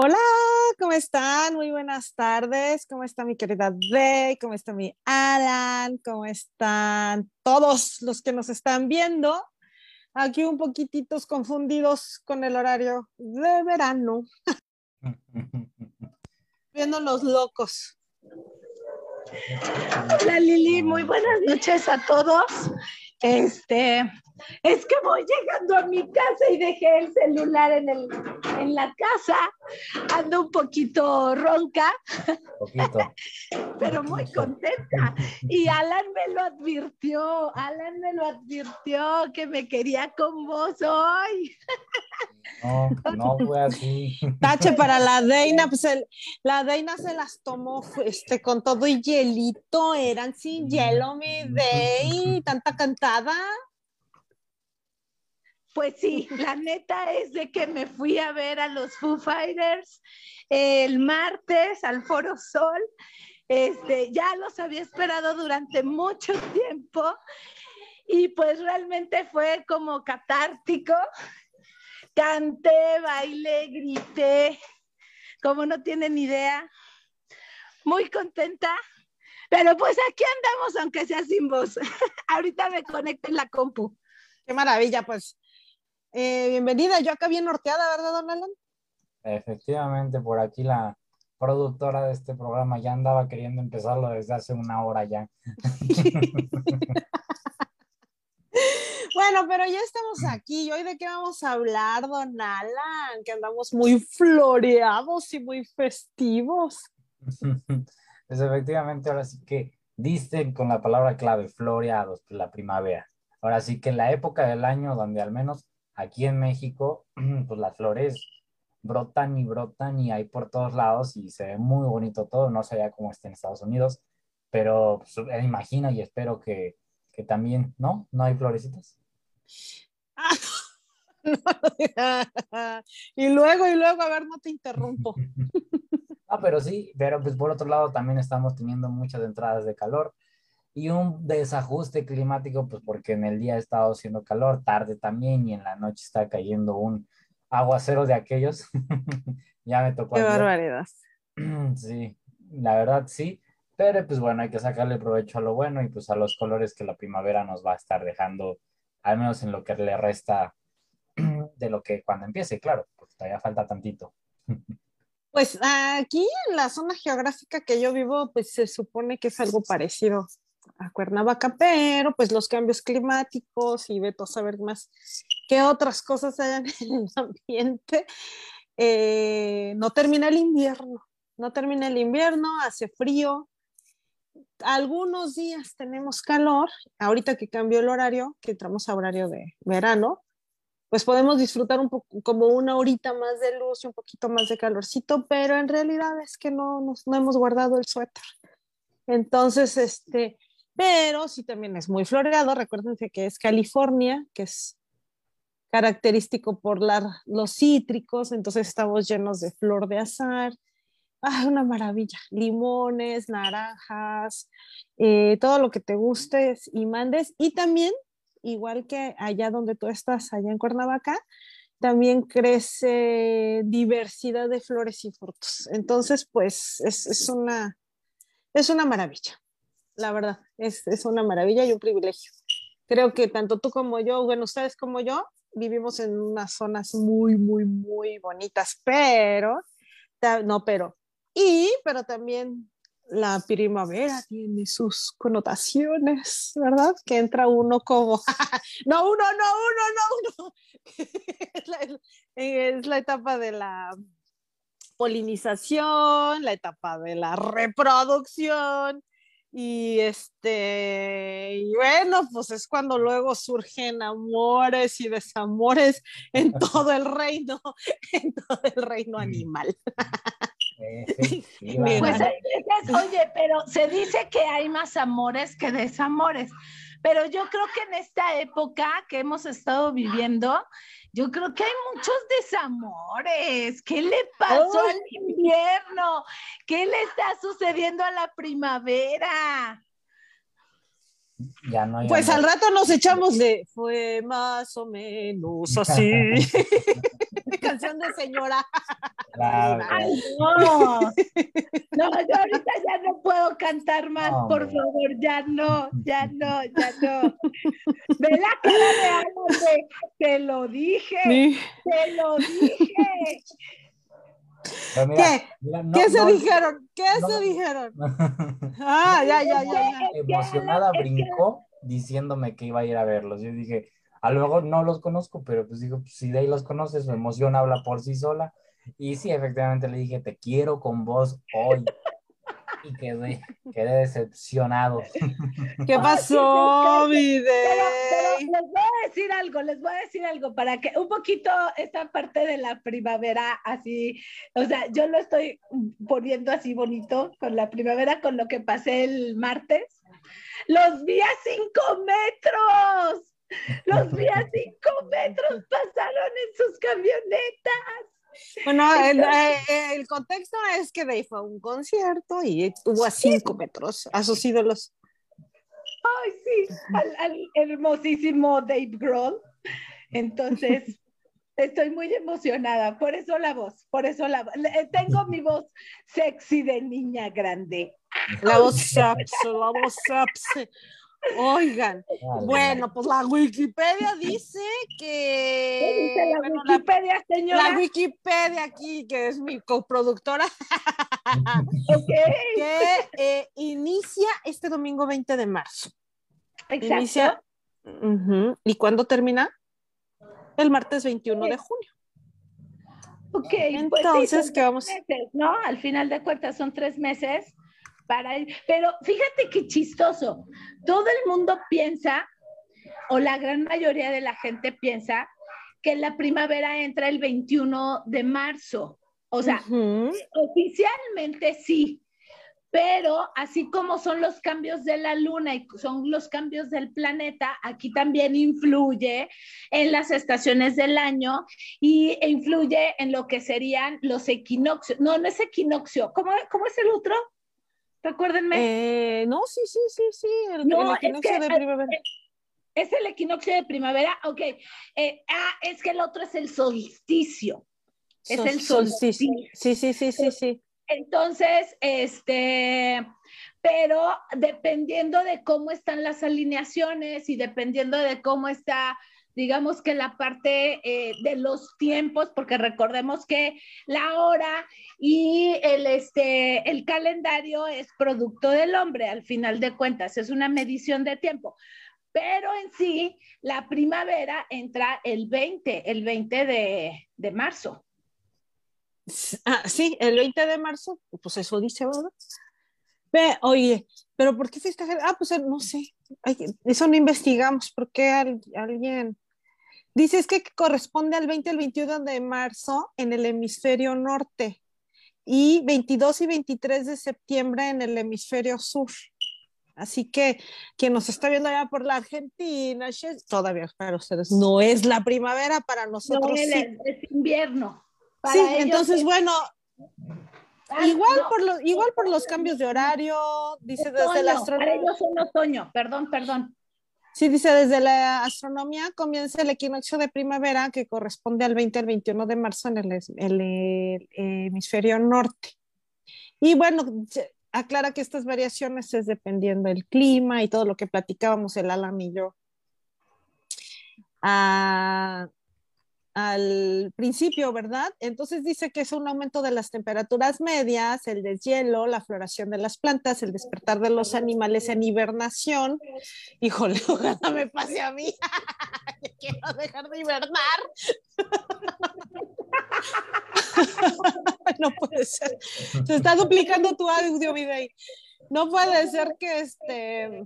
Hola, ¿cómo están? Muy buenas tardes. ¿Cómo está mi querida Day? ¿Cómo está mi Alan? ¿Cómo están todos los que nos están viendo? Aquí un poquititos confundidos con el horario de verano. Viendo los locos. Hola Lili, muy buenas noches a todos. Este, es que voy llegando a mi casa y dejé el celular en, el, en la casa. Ando un poquito ronca, Poquito. pero muy contenta. Y Alan me lo advirtió, Alan me lo advirtió que me quería con vos hoy. No, no fue así. Tache para la Deina, pues el- la Deina se las tomó este, con todo y hielito, eran sin hielo, mi Dey, tanta Pues sí, la neta es de que me fui a ver a los Foo Fighters el martes al Foro Sol. Este, ya los había esperado durante mucho tiempo y pues realmente fue como catártico. Canté, bailé, grité, como no tienen idea. Muy contenta, pero pues aquí andamos aunque sea sin voz. Ahorita me conecto en la compu. Qué maravilla, pues. Eh, bienvenida, yo acá bien norteada, ¿verdad, don Alan? Efectivamente, por aquí la productora de este programa ya andaba queriendo empezarlo desde hace una hora ya. Bueno, pero ya estamos aquí. ¿Y hoy de qué vamos a hablar, don Alan? Que andamos muy floreados y muy festivos. Pues efectivamente, ahora sí que diste con la palabra clave, floreados, la primavera. Ahora sí que la época del año donde al menos aquí en México, pues las flores brotan y brotan y hay por todos lados y se ve muy bonito todo. No sé ya cómo está en Estados Unidos, pero pues, eh, imagino y espero que, que también, ¿no? ¿No hay florecitas? y luego, y luego, a ver, no te interrumpo. Ah, pero sí, pero pues por otro lado también estamos teniendo muchas entradas de calor y un desajuste climático, pues porque en el día ha estado haciendo calor, tarde también y en la noche está cayendo un aguacero de aquellos. ya me tocó Qué ayer. barbaridad. Sí, la verdad sí, pero pues bueno, hay que sacarle provecho a lo bueno y pues a los colores que la primavera nos va a estar dejando, al menos en lo que le resta de lo que cuando empiece, claro, porque todavía falta tantito. Pues aquí en la zona geográfica que yo vivo, pues se supone que es algo parecido a Cuernavaca, pero pues los cambios climáticos y veto a saber más qué otras cosas hayan en el ambiente, eh, no termina el invierno, no termina el invierno, hace frío. Algunos días tenemos calor, ahorita que cambió el horario, que entramos a horario de verano, pues podemos disfrutar un poco, como una horita más de luz y un poquito más de calorcito, pero en realidad es que no, nos- no hemos guardado el suéter. Entonces, este, pero sí también es muy floreado. Recuérdense que es California, que es característico por la- los cítricos, entonces estamos llenos de flor de azar. Ah, una maravilla. Limones, naranjas, eh, todo lo que te guste y mandes. Y también igual que allá donde tú estás, allá en Cuernavaca, también crece diversidad de flores y frutos. Entonces, pues es, es una, es una maravilla, la verdad, es, es una maravilla y un privilegio. Creo que tanto tú como yo, bueno, ustedes como yo, vivimos en unas zonas muy, muy, muy bonitas, pero, no, pero, y, pero también la primavera tiene sus connotaciones, ¿verdad? Que entra uno como, no uno, no uno, no uno. es, la, es la etapa de la polinización, la etapa de la reproducción. Y este, y bueno, pues es cuando luego surgen amores y desamores en todo el reino, en todo el reino animal. Pues hay veces, oye, pero se dice que hay más amores que desamores. Pero yo creo que en esta época que hemos estado viviendo, yo creo que hay muchos desamores. ¿Qué le pasó Ay. al invierno? ¿Qué le está sucediendo a la primavera? Ya no hay Pues amor. al rato nos echamos de fue más o menos así. Canción de señora. Claro, Ay, no. No, yo ahorita ya no puedo cantar más, No, por favor, ya no, ya no, ya no. Ve la cara de Alan de, te lo dije, Sí. te lo dije. Mira, ¿Qué? mira, no- ¿Qué se no- dijeron? ¿Qué no. se dijeron? Ah, ya, ya, ya, ya. emocionada brincó diciéndome que iba a ir a verlos. Yo dije, a lo mejor no los conozco, pero pues digo, pues, si de ahí los conoces, su emoción habla por sí sola. Y sí, efectivamente le dije, te quiero con vos hoy. Y quedé, quedé decepcionado. ¿Qué pasó, mi Pero, les voy a decir algo, les voy a decir algo para que un poquito esta parte de la primavera así, o sea, yo lo estoy poniendo así bonito con la primavera, con lo que pasé el martes. Los vi a cinco metros, los vi a cinco metros, pasaron en sus camionetas. Bueno, el, eh, el contexto es que Dey fue a un concierto y tuvo a cinco metros a sus ídolos. Ay, sí, al, al hermosísimo Dave Grohl. Entonces, estoy muy emocionada. Por eso la voz, por eso la voz. Le- Tengo mi voz sexy de niña grande. La voz sapse, la voz sapse. Oigan, Vale. bueno, pues la Wikipedia dice ¿Qué dice que. la bueno, la, Wikipedia, señora? la Wikipedia aquí, que es mi coproductora, Ok, que eh, inicia este domingo 20 de marzo. exacto. Inicia. ¿Y cuándo termina? El martes 21 de junio. Ok, pues sí, Entonces, ¿qué vamos? meses, ¿no? Al final de cuentas son tres meses para. Pero fíjate qué chistoso. Todo el mundo piensa, o la gran mayoría de la gente piensa, que la primavera entra el 21 de marzo. O sea, oficialmente sí, pero así como son los cambios de la luna y son los cambios del planeta, aquí también influye en las estaciones del año y e influye en lo que serían los equinoccios. No, no es equinoccio. ¿Cómo, cómo es el otro? Recuérdenme. Eh, no, sí, sí, sí, sí. El, No, el es equinoccio que- de primavera. ¿Es el equinoccio de primavera? Ok. Eh, ah, es que el otro es el solsticio. es Sol- el solsticio. solsticio. Sí, sí, sí, sí, sí. Entonces, este, pero dependiendo de cómo están las alineaciones y dependiendo de cómo está, digamos que la parte eh, de los tiempos, porque recordemos que la hora y el, este, el calendario es producto del hombre, al final de cuentas, es una medición de tiempo. Pero en sí, la primavera entra el 20, el 20 de, de marzo. Ah, sí, el 20 de marzo, pues eso dice, ¿verdad? Ve, oye, pero ¿por qué festejar? Ah, pues no sé, eso no investigamos, ¿por qué al- alguien? Dice es que corresponde al 20 al 21 de marzo en el hemisferio norte y 22 y 23 de septiembre en el hemisferio sur. Así que quien nos está viendo allá por la Argentina, todavía para ustedes no es la primavera, para nosotros No, sí. es, invierno. Para Sí, entonces, es- bueno, Ah, igual, no, por los, igual por los cambios de horario, dice desde otoño, la Para astronomía. ellos son otoño, perdón, perdón. Sí, dice desde la astronomía comienza el equinoccio de primavera que corresponde al 20 al 21 de marzo en el, hemisferio norte. Y bueno, aclara que estas variaciones es dependiendo del clima y todo lo que platicábamos el Alan y yo. Ah, al principio, ¿verdad? Entonces dice que es un aumento de las temperaturas medias, el deshielo, la floración de las plantas, el despertar de los animales en hibernación. Híjole, ojalá me pase a mí. Quiero dejar de hibernar. no puede ser. Se está duplicando tu audio, Videy. No puede ser que este.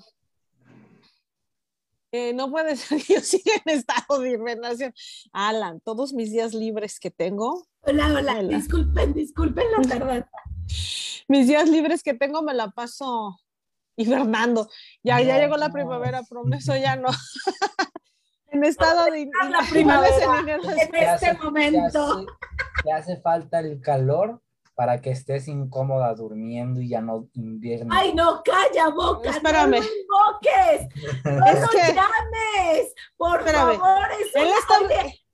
Eh, no puede ser que yo siga en estado de hibernación. Alan, todos mis días libres que tengo, Hola, hola. Hola. Disculpen, disculpen la tardanza. mis días libres que tengo me la paso hibernando. Ya, ya llegó la primavera, prometo ya no. en estado de la primavera. en hibernación. En Te este momento. Te hace, hace falta el calor para que estés incómoda durmiendo y ya no invierno. Ay, no, calla boca. Espérame. No lo toques, no Es lo que- llames, por Espérame, favor. es Él una- está... Oye,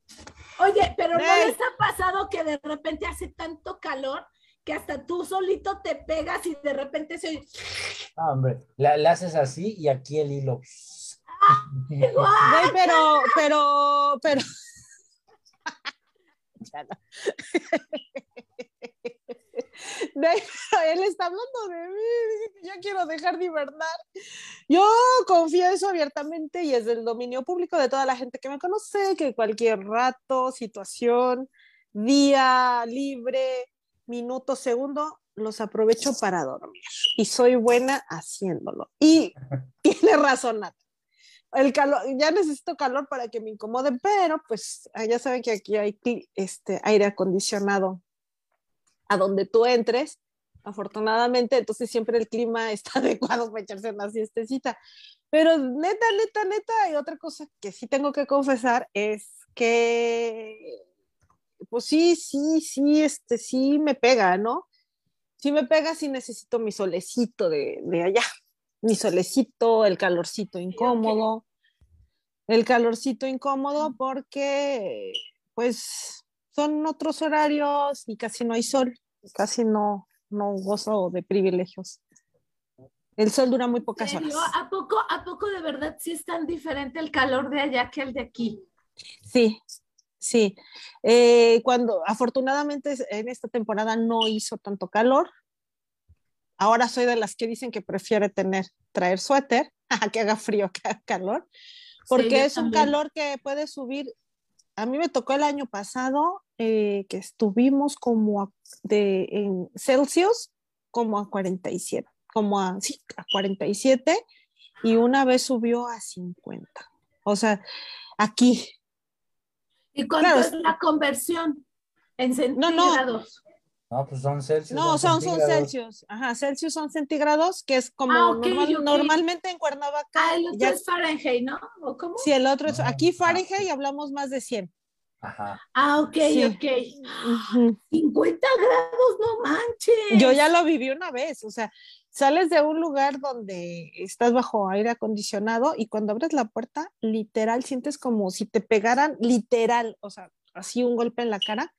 oye, pero ¿no les ha pasado que de repente hace tanto calor que hasta tú solito te pegas y de repente se oye, No, hombre, le, le haces así y aquí el hilo. ¡guau! Güey, pero, pero, pero. Él está hablando de mí, ya quiero dejar de hibernar. Yo confieso abiertamente y es del dominio público de toda la gente que me conoce que cualquier rato, situación, día libre, minuto, segundo, los aprovecho para dormir y soy buena haciéndolo. Y tiene razón, el calor, ya necesito calor para que me incomode, pero pues ah, ya saben que aquí hay este aire acondicionado a donde tú entres, afortunadamente, entonces siempre el clima está adecuado para echarse una siestecita. Pero neta, neta, neta, y otra cosa que sí tengo que confesar es que, pues sí, sí, sí, este, sí me pega, ¿no? Sí me pega, sí necesito mi solecito de, de allá mi solecito, el calorcito incómodo, el calorcito incómodo porque pues son otros horarios y casi no hay sol, casi no, no gozo de privilegios. El sol dura muy pocas ¿En horas. ¿A poco, ¿A poco de verdad sí es tan diferente el calor de allá que el de aquí? Sí, sí. Eh, cuando afortunadamente en esta temporada no hizo tanto calor. Ahora soy de las que dicen que prefiere tener, traer suéter, que haga frío, que haga calor, porque Sí, es un también. calor que puede subir. A mí me tocó el año pasado eh, que estuvimos como a- de, en Celsius, como a 47, como a, sí, a 47, y una vez subió a 50. O sea, aquí, ¿Y cuánto Claro, es la conversión en No, no. centígrados? No, pues son Celsius. No, son, son. Celsius. Ajá, Celsius son centígrados, que es como Ah, normal- normalmente en Cuernavaca. Ah, el otro ya- es Fahrenheit, ¿no? ¿O cómo? Sí, el otro es. Aquí ah, Fahrenheit sí. hablamos más de 100. Ajá. Ah, ok, Sí. ok. Ujú. 50 grados, no manches. Yo ya lo viví una vez, o sea, sales de un lugar donde estás bajo aire acondicionado y cuando abres la puerta, literal, sientes como si te pegaran, literal, o sea, así un golpe en la cara.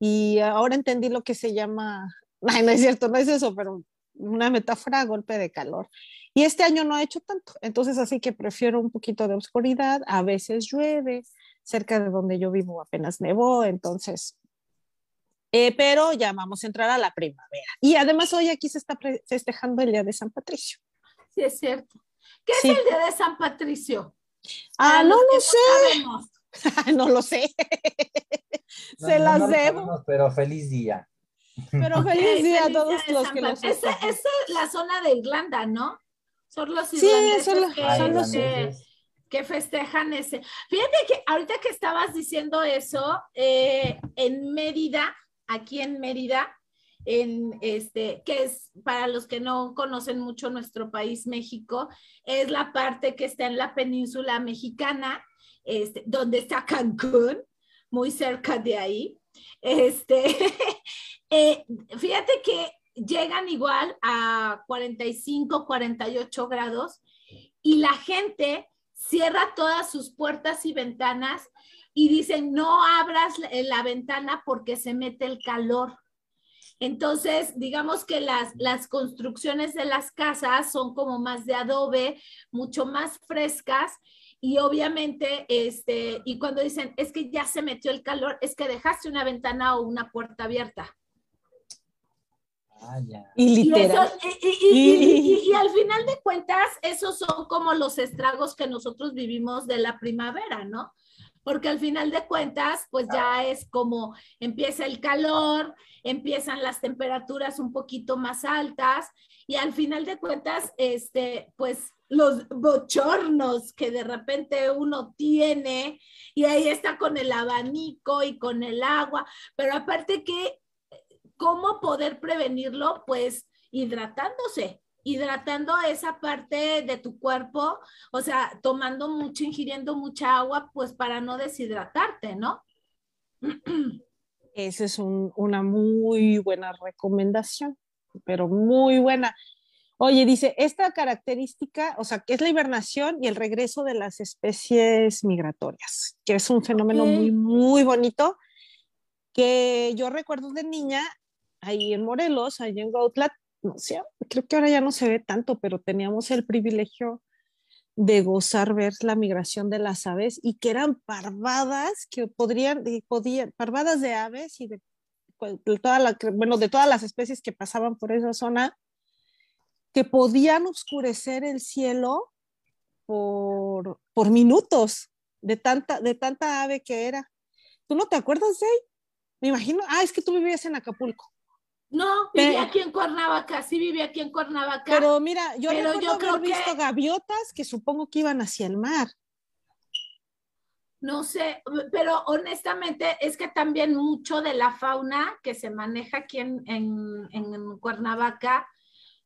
Y ahora entendí lo que se llama, ay, no es cierto, no es eso, pero una metáfora, golpe de calor. Y este año no ha hecho tanto, entonces así que prefiero un poquito de oscuridad, a veces llueve, cerca de donde yo vivo apenas nevó, entonces eh, pero ya vamos a entrar a la primavera. Y además hoy aquí se está festejando el Día de San Patricio. Sí, es cierto. ¿Qué Sí. es el día de San Patricio? Ah, Para no lo sé, sabemos. no lo sé. No, se no, las no debo, sabemos, pero feliz día. pero feliz día a todos día los que Pat- Esa es la zona de Irlanda, ¿no? Son los Sí, irlandeses son los- que, Ah, son los- que- festejan ese. Fíjate que ahorita que estabas diciendo eso, eh, en Mérida, aquí en Mérida, en este, que es para los que no conocen mucho nuestro país, México, es la parte que está en la península mexicana, este, donde está Cancún, muy cerca de ahí. Este, eh, fíjate que llegan igual a 45, 48 grados y la gente cierra todas sus puertas y ventanas y dicen, no abras la, la ventana porque se mete el calor. Entonces, digamos que las, las construcciones de las casas son como más de adobe, mucho más frescas y obviamente, este, y cuando dicen, es que ya se metió el calor, es que dejaste una ventana o una puerta abierta. Ah, ya. Y Y, literal. eso- y- y- y- y- y- y al final de cuentas, esos son como los estragos que nosotros vivimos de la primavera, ¿no? Porque al final de cuentas, pues ya es como empieza el calor, empiezan las temperaturas un poquito más altas y al final de cuentas, este, pues los bochornos que de repente uno tiene y ahí está con el abanico y con el agua, pero aparte que ¿cómo poder prevenirlo? Pues hidratándose, hidratando esa parte de tu cuerpo, o sea, tomando mucho, ingiriendo mucha agua, pues para no deshidratarte, ¿no? Esa es un- una muy buena recomendación, pero muy buena. Oye, dice, esta característica, o sea, que es la hibernación y el regreso de las especies migratorias, que es un fenómeno muy, muy bonito, que yo recuerdo de niña, ahí en Morelos, ahí en Gautla, no sé, creo que ahora ya no se ve tanto, pero teníamos el privilegio de gozar ver la migración de las aves y que eran parvadas que podrían, podían parvadas de aves y de, de toda la, bueno, de todas las especies que pasaban por esa zona que podían oscurecer el cielo por, por minutos de tanta, de tanta ave que era. ¿Tú no te acuerdas de ahí? Me imagino, ah, es que tú vivías en Acapulco. No, vivía aquí en Cuernavaca, sí vivía aquí en Cuernavaca. Pero mira, yo, pero yo creo haber visto gaviotas que supongo que iban hacia el mar. No sé, pero honestamente es que también mucho de la fauna que se maneja aquí en, en, en Cuernavaca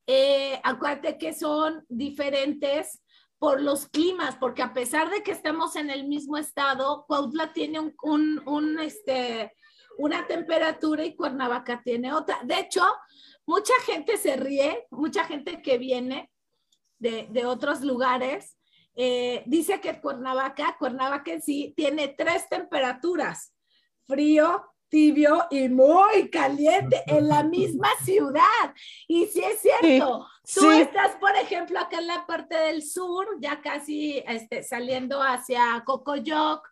eh, acuérdate que son diferentes por los climas, porque a pesar de que estamos en el mismo estado, Cuautla tiene un, este, una temperatura y Cuernavaca tiene otra. De hecho, mucha gente se ríe, mucha gente que viene de, otros lugares, eh, dice que Cuernavaca, Cuernavaca en sí, tiene tres temperaturas, frío, tibio y muy caliente en la misma ciudad. Y sí es cierto, tú estás, por ejemplo, acá en la parte del sur, ya casi este, saliendo hacia Cocoyoc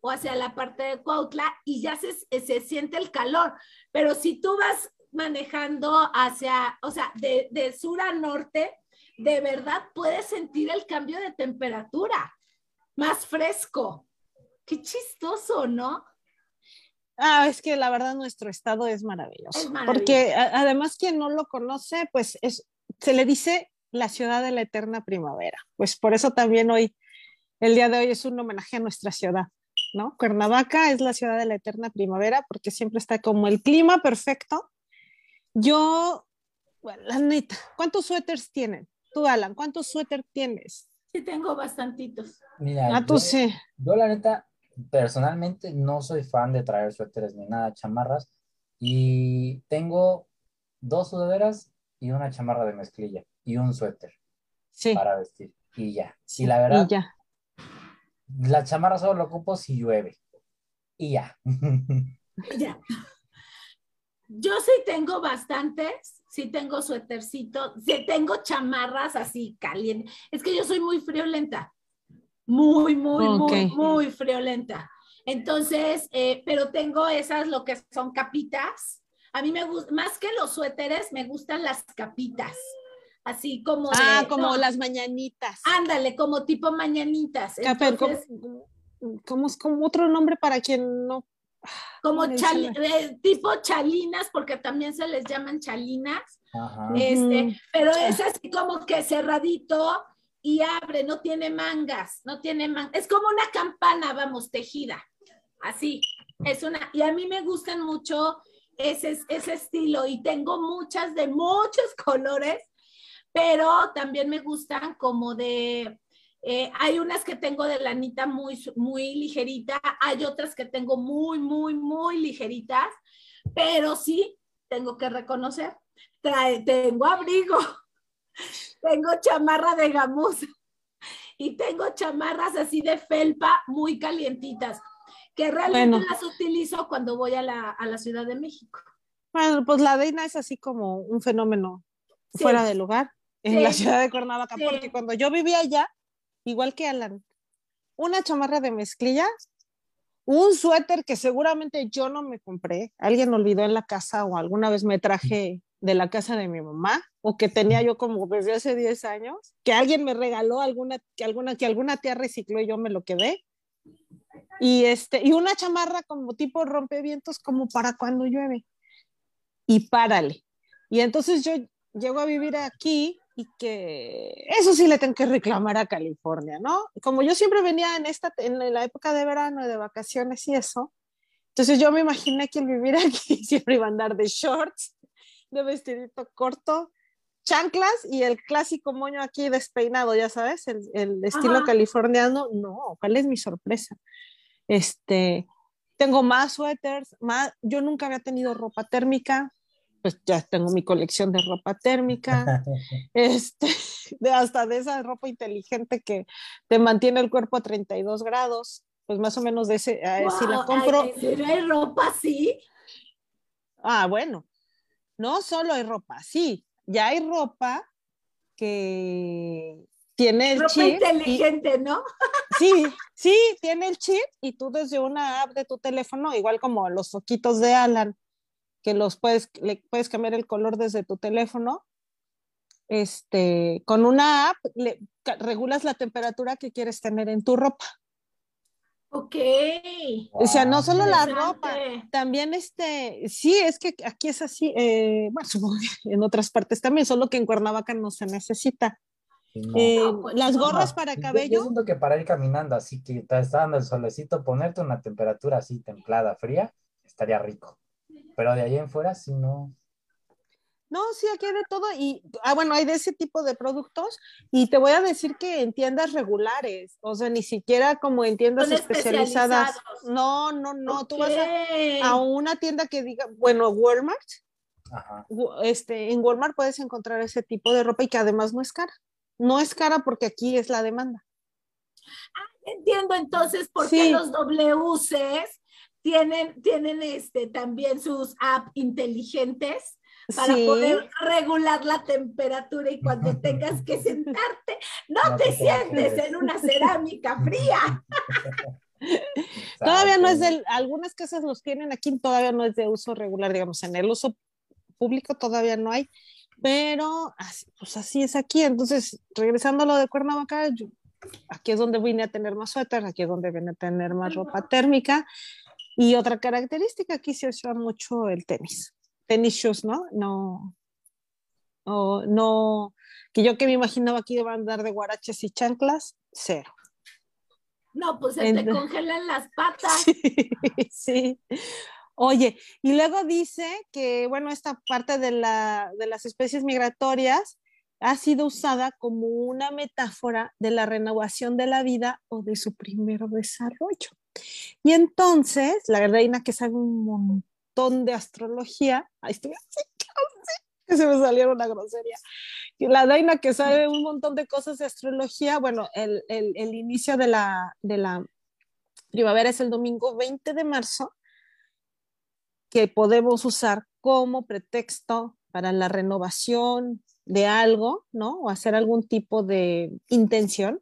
o hacia la parte de Cuautla y ya se, se siente el calor. Pero si tú vas manejando hacia, o sea, de, de sur a norte, de verdad puedes sentir el cambio de temperatura, más fresco. Qué chistoso, ¿no? Ah, es que la verdad nuestro estado es maravilloso. Porque además quien no lo conoce, pues es, se le dice la ciudad de la eterna primavera. Pues por eso también hoy, el día de hoy es un homenaje a nuestra ciudad, ¿no? Cuernavaca es la ciudad de la eterna primavera porque siempre está como el clima perfecto. Yo, bueno, la neta, ¿cuántos suéteres tienen? Tú, Alan, ¿cuántos suéteres tienes? Sí, tengo bastantitos. Mira, ah, tú sí. Yo la neta, personalmente no soy fan de traer suéteres ni nada, chamarras, y tengo dos sudaderas y una chamarra de mezclilla y un suéter para vestir, y ya. y la verdad, ya. La chamarra solo lo ocupo si llueve, y ya. ya. Yo sí tengo bastantes, sí tengo suétercito, sí tengo chamarras así calientes. Es que yo soy muy friolenta muy, muy, muy, muy friolenta. Entonces, eh, pero tengo esas, lo que son capitas. A mí me gusta, más que los suéteres, me gustan las capitas. Así como. Ah, como las mañanitas. Ándale, como tipo mañanitas. Entonces, ¿cómo, es como otro nombre para quien no? Como eh, tipo chalinas, porque también se les llaman chalinas. Este, pero es así como que cerradito y abre, no tiene mangas, no tiene mangas. Es como una campana, vamos, tejida. Así, es una, y a mí me gustan mucho ese, ese estilo y tengo muchas de muchos colores, pero también me gustan como de, eh, hay unas que tengo de lanita muy, muy ligerita, hay otras que tengo muy, muy, muy ligeritas, pero sí, tengo que reconocer, trae, tengo abrigo tengo chamarra de gamuza y tengo chamarras así de felpa muy calientitas, que realmente las utilizo cuando voy a la, Ciudad de México. Bueno, pues la Deina es así como un fenómeno fuera de lugar en la ciudad de Cuernavaca, porque cuando yo vivía allá, igual que Alan, una chamarra de mezclilla, un suéter que seguramente yo no me compré, alguien olvidó en la casa o alguna vez me traje de la casa de mi mamá o que tenía yo como desde hace 10 años, que alguien me regaló alguna que alguna que alguna tía recicló y yo me lo quedé. Y este y una chamarra como tipo rompevientos como para cuando llueve. Y párale. Y entonces yo llego a vivir aquí y que eso sí le tengo que reclamar a California, ¿no? Como yo siempre venía en esta en la época de verano de vacaciones y eso, entonces yo me imaginé que el vivir aquí siempre iba a andar de shorts de vestidito corto, chanclas y el clásico moño aquí despeinado, ya sabes, el, estilo californiano. No, ¿cuál es mi sorpresa? Este, tengo más suéteres, más, yo nunca había tenido ropa térmica, pues ya tengo mi colección de ropa térmica, este, de hasta de esa ropa inteligente que te mantiene el cuerpo a 32 grados, pues más o menos de ese, si la compro. hay ropa así? Ah, bueno, no solo hay ropa, sí, ya hay ropa que tiene el ropa chip. inteligente, ¿no? Sí, sí, tiene el chip y tú desde una app de tu teléfono, igual como los foquitos de Alan, que los puedes, le puedes cambiar el color desde tu teléfono. Este, con una app le, regulas la temperatura que quieres tener en tu ropa. Ok. O sea, no solo la ropa, también este, sí, es que aquí es así, eh, bueno, supongo que en otras partes también, solo que en Cuernavaca no se necesita. Eh, pues las gorras para cabello. Yo, siento que para ir caminando así que te está dando el solecito, ponerte una temperatura así templada, fría, estaría rico. Pero de ahí en fuera, sí no. No, sí, aquí hay de todo y, ah, bueno, hay de ese tipo de productos y te voy a decir que en tiendas regulares, o sea, ni siquiera como en tiendas especializadas. No, no, no, tú vas a, una tienda que diga, bueno, Walmart, Ajá. este, en Walmart puedes encontrar ese tipo de ropa y que además no es cara. No es cara porque aquí es la demanda. Ah, entiendo entonces por qué los WCs tienen, tienen este, también sus apps inteligentes para poder regular la temperatura y cuando tengas que sentarte, no, te, sientes en una cerámica fría. todavía no es de, algunas casas los tienen aquí, todavía no es de uso regular, digamos, en el uso público todavía no hay, pero pues así es aquí. Entonces, regresando a lo de Cuernavaca, aquí es donde vine a tener más suéter, aquí es donde vine a tener más ropa térmica. Y otra característica, aquí se usa mucho el tenis. Tenis shoes, ¿no? No, no, no, que yo que me imaginaba aquí iban a andar de guaraches y chanclas, cero. No, pues se te congelan las patas. sí. Oye, y luego dice que, bueno, esta parte de, la, de las especies migratorias ha sido usada como una metáfora de la renovación de la vida o de su primer desarrollo. Y entonces, la reina que sabe un montón de astrología, ahí estoy así, que se me salió una grosería. La reina que sabe un montón de cosas de astrología, bueno, el, el, el inicio de la, de la primavera es el domingo 20 de marzo que podemos usar como pretexto para la renovación de algo, ¿no? O hacer algún tipo de intención.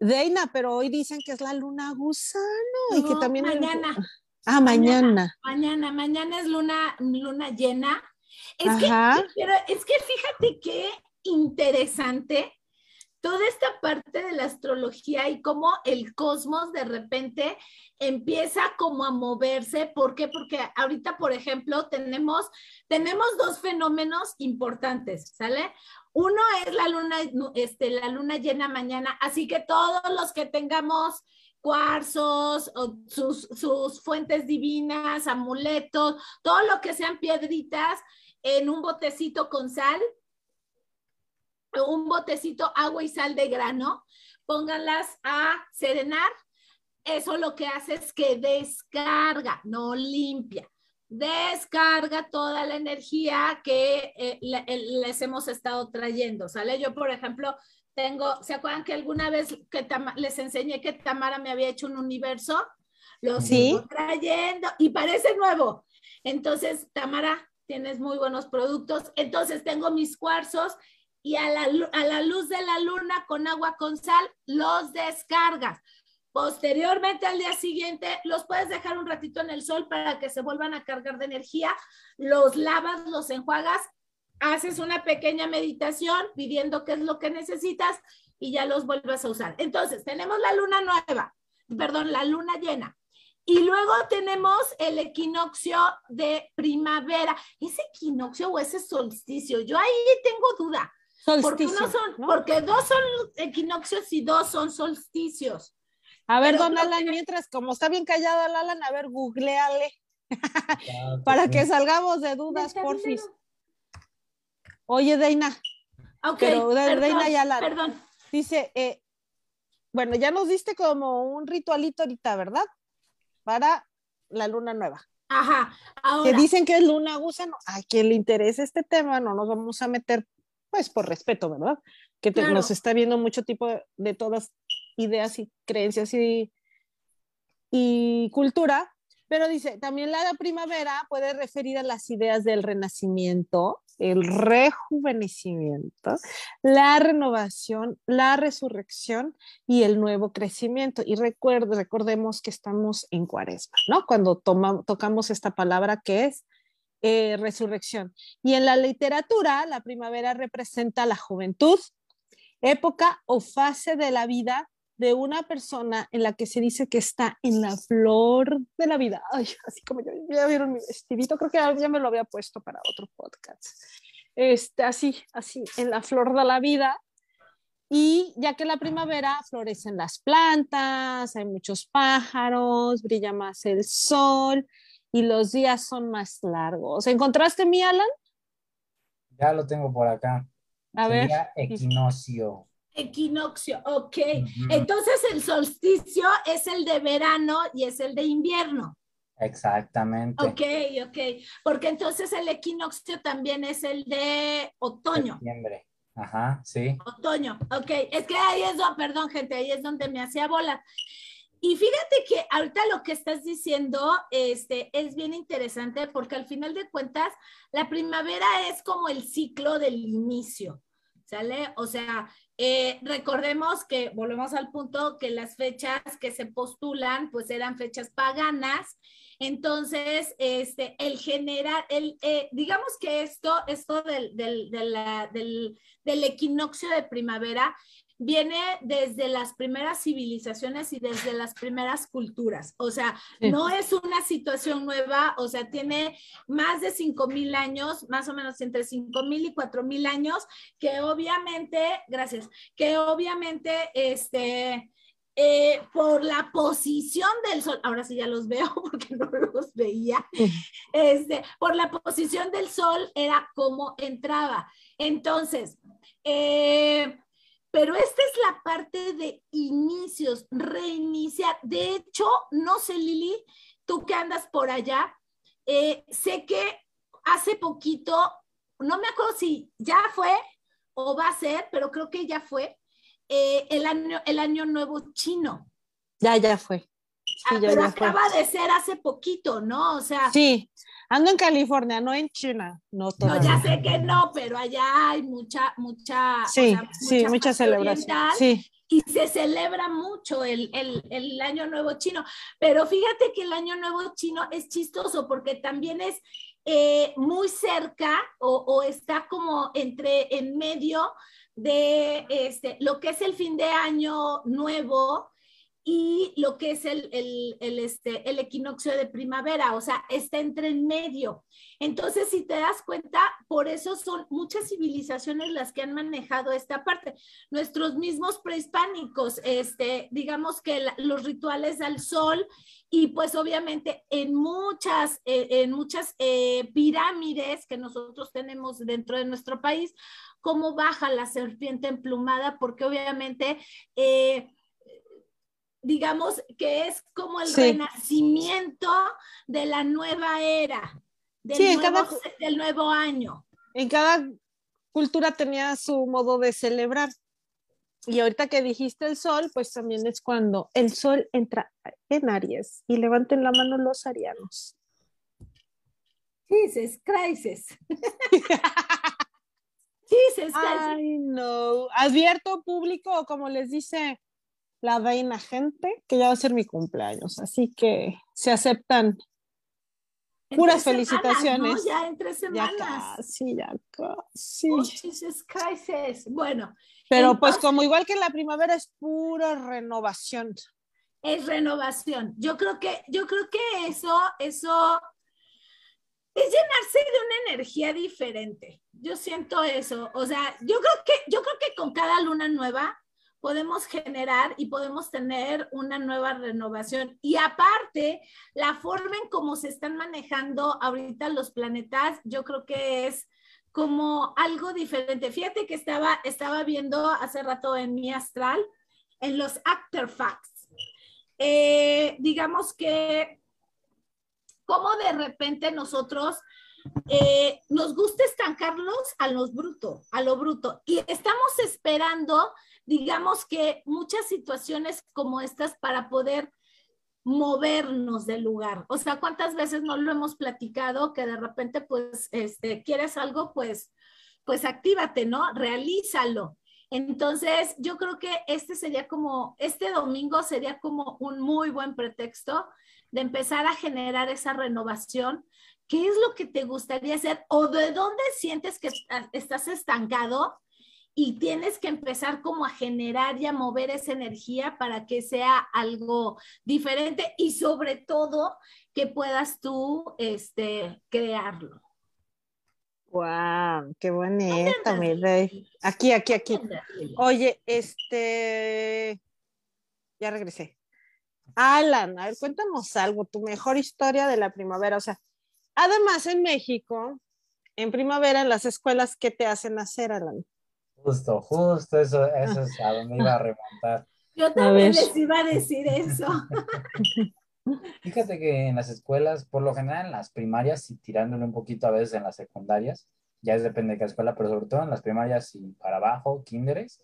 Deina, pero hoy dicen que es la luna gusano y que también mañana. Ah, mañana. Mañana, mañana es luna, luna llena. Es que, pero es que fíjate qué interesante toda esta parte de la astrología y cómo el cosmos de repente empieza como a moverse. ¿Por qué? Porque ahorita, por ejemplo, tenemos, tenemos dos fenómenos importantes, ¿sale? Uno es la luna, este, la luna llena mañana, así que todos los que tengamos cuarzos, sus, sus fuentes divinas, amuletos, todo lo que sean piedritas en un botecito con sal, un botecito agua y sal de grano, pónganlas a serenar. Eso lo que hace es que descarga, no limpia. Descarga toda la energía que eh, les hemos estado trayendo, ¿sale? Yo, por ejemplo, tengo, ¿se acuerdan que alguna vez que les enseñé que Tamara me había hecho un universo? Lo sigo trayendo y parece nuevo. Entonces, Tamara, tienes muy buenos productos. Entonces, tengo mis cuarzos y a la, a la luz de la luna con agua con sal los descargas. Posteriormente al día siguiente los puedes dejar un ratito en el sol para que se vuelvan a cargar de energía, los lavas, los enjuagas, haces una pequeña meditación pidiendo qué es lo que necesitas y ya los vuelves a usar. Entonces, tenemos la luna nueva, perdón, la luna llena. Y luego tenemos el equinoccio de primavera. ¿Ese equinoccio o ese solsticio? Yo ahí tengo duda. Porque, son, porque dos son equinoccios y dos son solsticios. A ver, don Alan, mientras, como está bien callado el Alan, a ver, googleale. para que salgamos de dudas, porfis. Oye, Deina. Ok, pero Deina y Alan. Perdón. Dice, eh, bueno, ya nos diste como un ritualito ahorita, ¿verdad? Para la luna nueva. Ajá. que dicen que es luna gusano. A quien le interese este tema, no nos vamos a meter, pues por respeto, ¿verdad? Que nos está viendo mucho tipo de, todas ideas y creencias y, y cultura, pero dice, también la primavera puede referir a las ideas del renacimiento, el rejuvenecimiento, la renovación, la resurrección y el nuevo crecimiento. Y recuerde, recordemos que estamos en cuaresma, ¿no? Cuando tocamos esta palabra que es eh, resurrección. Y en la literatura, la primavera representa la juventud, época o fase de la vida de una persona en la que se dice que está en la flor de la vida. Ay, así como yo, ya vieron mi vestidito, creo que ya me lo había puesto para otro podcast. Este, así, así, en la flor de la vida. Y ya que la primavera florecen las plantas, hay muchos pájaros, brilla más el sol y los días son más largos. ¿Encontraste mi Alan? Ya lo tengo por acá. A ver. Equinoccio. Equinoccio, ok. Entonces el solsticio es el de verano y es el de invierno. Exactamente. Ok, ok. Porque entonces el equinoccio también es el de otoño. Septiembre. Ajá, sí. Otoño, ok. Es que ahí es donde, perdón, gente, ahí es donde me hacía bola. Y fíjate que ahorita lo que estás diciendo este, es bien interesante porque al final de cuentas la primavera es como el ciclo del inicio, ¿sale? O sea, eh, recordemos que, volvemos al punto, que las fechas que se postulan, pues eran fechas paganas. Entonces, este, el general, el, eh, digamos que esto, esto del, del, del equinoccio de primavera viene desde las primeras civilizaciones y desde las primeras culturas. O sea, no es una situación nueva, o sea, tiene más de 5.000 años, más o menos entre 5.000 y 4.000 años, que obviamente, gracias, que obviamente, este... Eh, por la posición del sol, ahora sí ya los veo porque no los veía, este, por la posición del sol era como entraba. Entonces, eh, pero esta es la parte de inicios, reiniciar. De hecho, no sé, Lili, tú que andas por allá, eh, sé que hace poquito, no me acuerdo si ya fue o va a ser, pero creo que ya fue eh, el, año, el año nuevo chino. Ya, ya fue. Ah, pero acaba de ser hace poquito, ¿no? O sea. Sí, ando en California, no en China. No, no ya sé que no, pero allá hay mucha, mucha. Sí, sí, mucha celebración. Sí. Y se celebra mucho el, el, el, Año Nuevo Chino. Pero fíjate que el Año Nuevo Chino es chistoso porque también es eh, muy cerca o, o, está como entre en medio de este, lo que es el fin de año nuevo y lo que es el, el, este, el equinoccio de primavera, o sea, está entre en medio. Entonces, si te das cuenta, por eso son muchas civilizaciones las que han manejado esta parte. Nuestros mismos prehispánicos, este, digamos que los rituales al sol y pues obviamente en muchas, eh, en muchas eh, pirámides que nosotros tenemos dentro de nuestro país, cómo baja la serpiente emplumada, porque obviamente... Eh, digamos que es como el renacimiento de la nueva era, del, nuevo, del nuevo año. En cada cultura tenía su modo de celebrar. Y ahorita que dijiste el sol, pues también es cuando el sol entra en Aries y levanten la mano los arianos. Jesus crisis. Jesus Ay, no. Advierto público, como les dice la vaina gente, que ya va a ser mi cumpleaños, así que se aceptan puras felicitaciones. Ya en tres semanas. Ya casi, ya casi. Oh, Jesus Bueno. Pero pues como igual que en la primavera es pura renovación. Es renovación. Yo creo que, yo creo que eso, eso es llenarse de una energía diferente. Yo siento eso. O sea, yo creo que, yo creo que con cada luna nueva podemos generar y podemos tener una nueva renovación. Y aparte, la forma en cómo se están manejando ahorita los planetas, yo creo que es como algo diferente. Fíjate que estaba, estaba viendo hace rato en mi astral, en los Actor Facts. Eh, digamos que cómo de repente nosotros eh, nos gusta estancarlos a los bruto, a lo bruto. Y estamos esperando, digamos que muchas situaciones como estas para poder movernos del lugar. O sea, ¿cuántas veces no lo hemos platicado que de repente, pues, este, quieres algo, pues, pues actívate, ¿no? Realízalo. Entonces, yo creo que este sería como, este domingo sería como un muy buen pretexto de empezar a generar esa renovación. ¿Qué es lo que te gustaría hacer o de dónde sientes que estás estancado? Y tienes que empezar como a generar y a mover esa energía para que sea algo diferente y sobre todo que puedas tú este, crearlo. Wow, qué bonito, mi rey. Aquí, aquí, aquí. Oye, este, ya regresé. Alan, a ver, cuéntanos algo, tu mejor historia de la primavera. O sea, además en México, en primavera en las escuelas, ¿qué te hacen hacer, Alan? Justo, justo eso, eso es a donde iba a remontar. Yo también les iba a decir eso. Fíjate que en las escuelas, por lo general en las primarias y tirándole un poquito a veces en las secundarias, ya es depende de qué escuela, pero sobre todo en las primarias y para abajo, kinderes,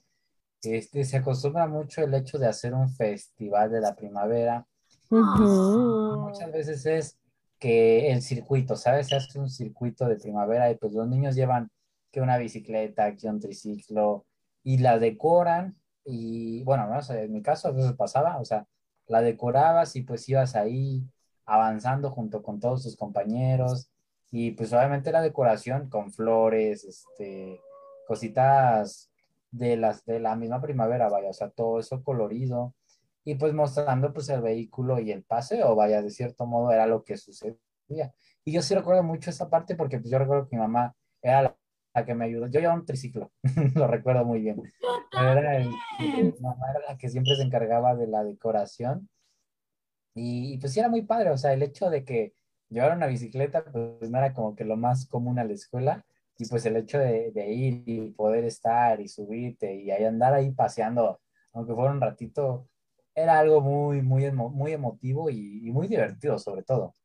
este, se acostumbra mucho el hecho de hacer un festival de la primavera. Muchas veces es que el circuito, ¿sabes? Se hace un circuito de primavera y pues los niños llevan que una bicicleta, que un triciclo, y la decoran, y bueno, ¿no? en mi caso a veces pasaba, o sea, la decorabas y pues ibas ahí avanzando junto con todos tus compañeros, y pues obviamente la decoración con flores, este, cositas de, las, de la misma primavera, vaya, o sea, todo eso colorido, y pues mostrando pues el vehículo y el paseo, vaya, de cierto modo era lo que sucedía. Y yo sí recuerdo mucho esa parte porque pues yo recuerdo que mi mamá era la la que me ayudó. Yo llevaba un triciclo, lo recuerdo muy bien. Era, el, mamá era la que siempre se encargaba de la decoración. Y, pues sí era muy padre, o sea, el hecho de que llevara una bicicleta, pues no era como que lo más común a la escuela. Y pues el hecho de, ir y poder estar y subirte y ahí andar ahí paseando, aunque fuera un ratito, era algo muy, muy, muy emotivo y muy divertido sobre todo.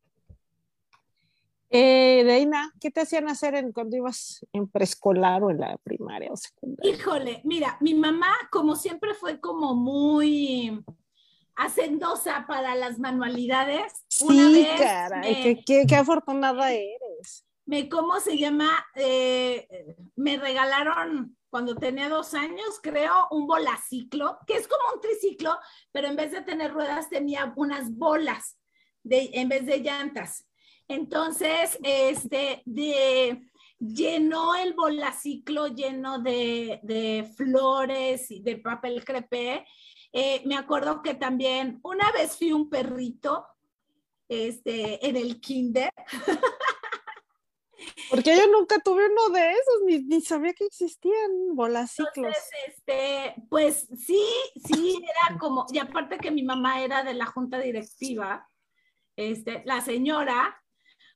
Eh, Deina, ¿qué te hacían hacer en, cuando ibas en preescolar o en la primaria o secundaria? Híjole, mira, mi mamá como siempre fue como muy hacendosa para las manualidades. Sí, Una vez caray, qué, afortunada eres. Me, ¿cómo se llama? Eh, me regalaron cuando tenía dos años, creo, un bolaciclo, que es como un triciclo, pero en vez de tener ruedas tenía unas bolas de, en vez de llantas. Entonces, este, de, llenó el bolaciclo lleno de, flores y de papel crepé. Eh, me acuerdo que también una vez fui un perrito este, en el kinder. Porque yo nunca tuve uno de esos, ni, sabía que existían bolaciclos. Entonces, este, pues sí, sí, era como, y aparte que mi mamá era de la junta directiva, este, la señora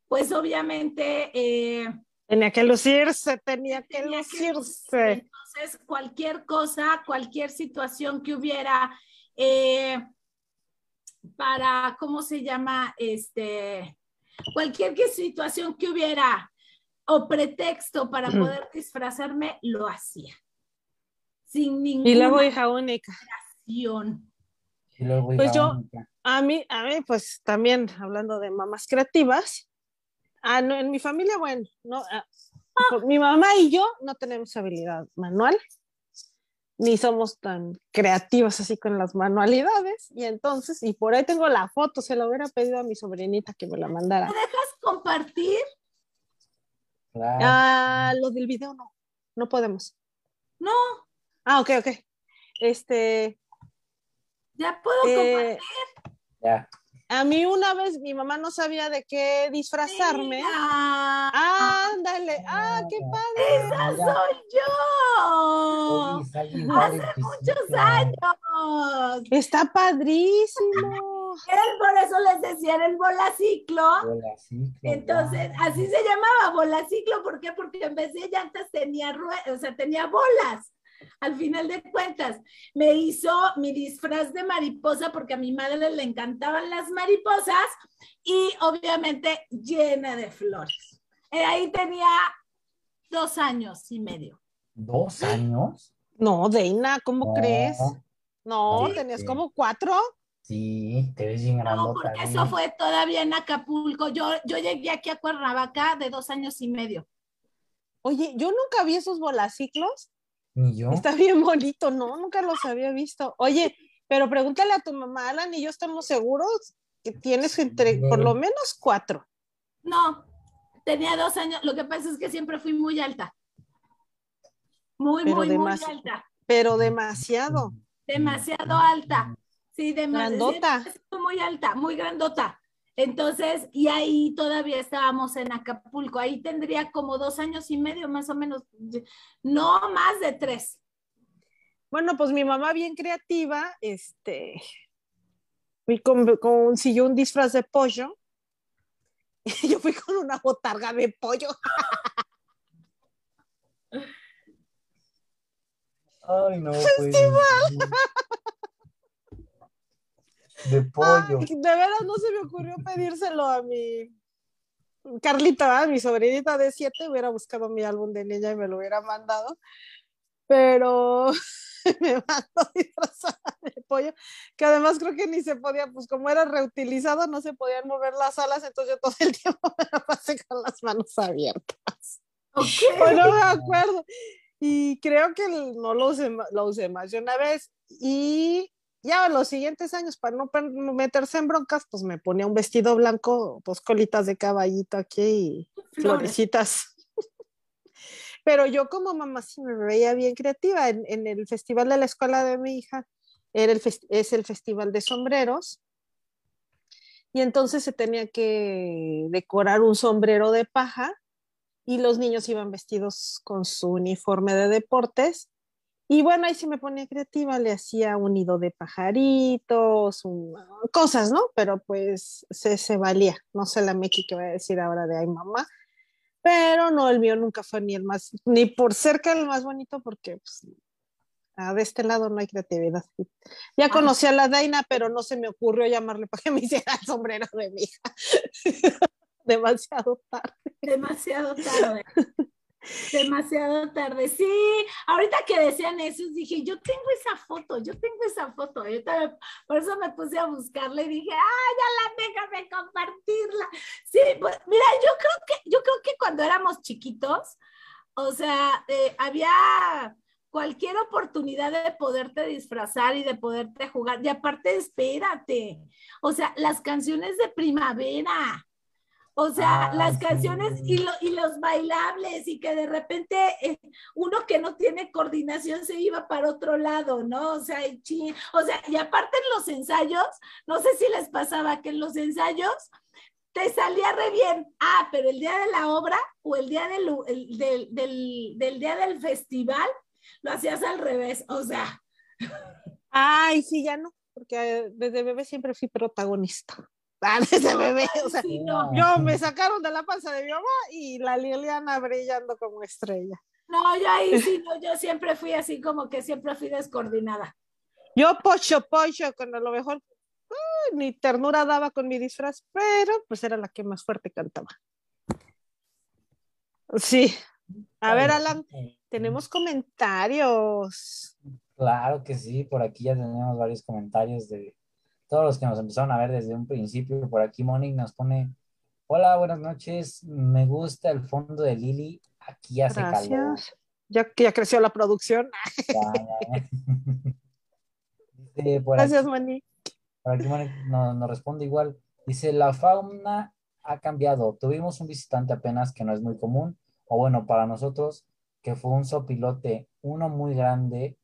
pues obviamente... Eh, tenía que lucirse, tenía que lucirse. Entonces, cualquier cosa, cualquier situación que hubiera eh, para, ¿cómo se llama? Este, cualquier situación que hubiera o pretexto para poder disfrazarme, lo hacía. Sin ninguna y luego hija única. pues yo, a mí, a mí, pues también hablando de mamás creativas, Ah, no, en mi familia, bueno, no, ah, mi mamá y yo no tenemos habilidad manual, ni somos tan creativos así con las manualidades, y entonces, y por ahí tengo la foto, se lo hubiera pedido a mi sobrinita que me la mandara. ¿Me dejas compartir? Ah, lo del video no, no podemos. No. Ah, ok, ok. Este. Ya puedo eh, compartir. Ya. A mí una vez mi mamá no sabía de qué disfrazarme. Ándale, ah, qué padre. Esa soy yo. Hace muchos años. Está padrísimo. por eso les decía el bolaciclo. Bolaciclo. Entonces, así se llamaba bolaciclo. ¿Por qué? Porque en vez de llantas tenía o sea, tenía bolas. Al final de cuentas. Me hizo mi disfraz de mariposa porque a mi madre le encantaban las mariposas y obviamente llena de flores. Eh, ahí tenía dos años y medio. ¿Dos años? No, Deina, ¿cómo No. crees? No, Sí. tenías como cuatro. Sí, te ves bien No, porque eso fue todavía en Acapulco. Yo, yo llegué aquí a Cuernavaca de dos años y medio. Oye, yo nunca vi esos bolaciclos. Ni yo. Está bien bonito, ¿no? Nunca los había visto. Oye, pero pregúntale a tu mamá, Alan y yo estamos seguros que tienes entre por lo menos cuatro. No, tenía dos años. Lo que pasa es que siempre fui muy alta. Muy, Pero muy, muy alta. Pero demasiado. Demasiado alta. Sí, demasiado. Grandota. Muy alta, muy grandota. Entonces, y ahí todavía estábamos en Acapulco. Ahí tendría como dos años y medio, más o menos. No más de tres. Bueno, pues mi mamá bien creativa, este, fui con, consiguió un disfraz de pollo. Y yo fui con una botarga de pollo. Ay, no, pues. De pollo. Ay, de veras no se me ocurrió pedírselo a mi Carlita, ¿verdad? mi sobrinita de siete, hubiera buscado mi álbum de niña y me lo hubiera mandado, pero me mandó disfrazada de pollo, que además creo que ni se podía, pues como era reutilizado, no se podían mover las alas, entonces yo todo el tiempo me la pasé con las manos abiertas. Ok. Bueno, no me acuerdo. Y creo que no lo usé, lo usé más de una vez. Y ya los siguientes años, para no meterse en broncas, pues me ponía un vestido blanco, pues colitas de caballito aquí y florecitas. Pero yo como mamá sí me veía bien creativa. En, en el festival de la escuela de mi hija, era el es el festival de sombreros. Y entonces se tenía que decorar un sombrero de paja y los niños iban vestidos con su uniforme de deportes. Y bueno, ahí sí me ponía creativa, le hacía un nido de pajaritos, un- cosas, ¿no? Pero pues se, se valía. No sé la Meki que voy a decir ahora de ay mamá, pero no, el mío nunca fue ni el más, ni por cerca el más bonito, porque pues, ah, de este lado no hay creatividad. Ya conocí a la Daina, pero no se me ocurrió llamarle para que me hiciera el sombrero de mi hija. Demasiado tarde. Demasiado tarde. Demasiado tarde. Sí, ahorita que decían eso, dije, yo tengo esa foto, yo tengo esa foto. También- por eso me puse a buscarla y dije, ah, ya la déjame compartirla. Sí, pues mira, yo creo que, yo creo que cuando éramos chiquitos, o sea, eh, había cualquier oportunidad de poderte disfrazar y de poderte jugar. Y aparte, espérate, o sea, las canciones de primavera. O sea, Ah, las sí. canciones y, lo- y los bailables y que de repente eh, uno que no tiene coordinación se iba para otro lado, ¿no? O sea, y, chi- o sea, y aparte en los ensayos, no sé si les pasaba que en los ensayos te salía re bien, ah, pero el día de la obra o el día del, el- del, del, del día del festival lo hacías al revés, o sea, Ay, sí, ya no, porque eh, desde bebé siempre fui protagonista. Desde bebé, o sea, sí, no. yo me sacaron de la panza de mi mamá y la Liliana brillando como estrella. No, yo ahí sí, no, yo siempre fui así como que siempre fui descoordinada. Yo pocho, pocho, con a lo mejor ni ternura daba con mi disfraz, pero pues era la que más fuerte cantaba. Sí. A ver, Alan, tenemos comentarios. Claro que sí, por aquí ya tenemos varios comentarios de todos los que nos empezaron a ver desde un principio. Por aquí Monique nos pone, hola, buenas noches, me gusta el fondo de Lili, aquí hace calor. Gracias. Ya que ya creció la producción. Ya, ya. Por aquí, Gracias, Mani. por aquí Monique nos, nos responde igual. Dice, la fauna ha cambiado. Tuvimos un visitante apenas que no es muy común, o bueno, para nosotros, que fue un sopilote, uno muy grande,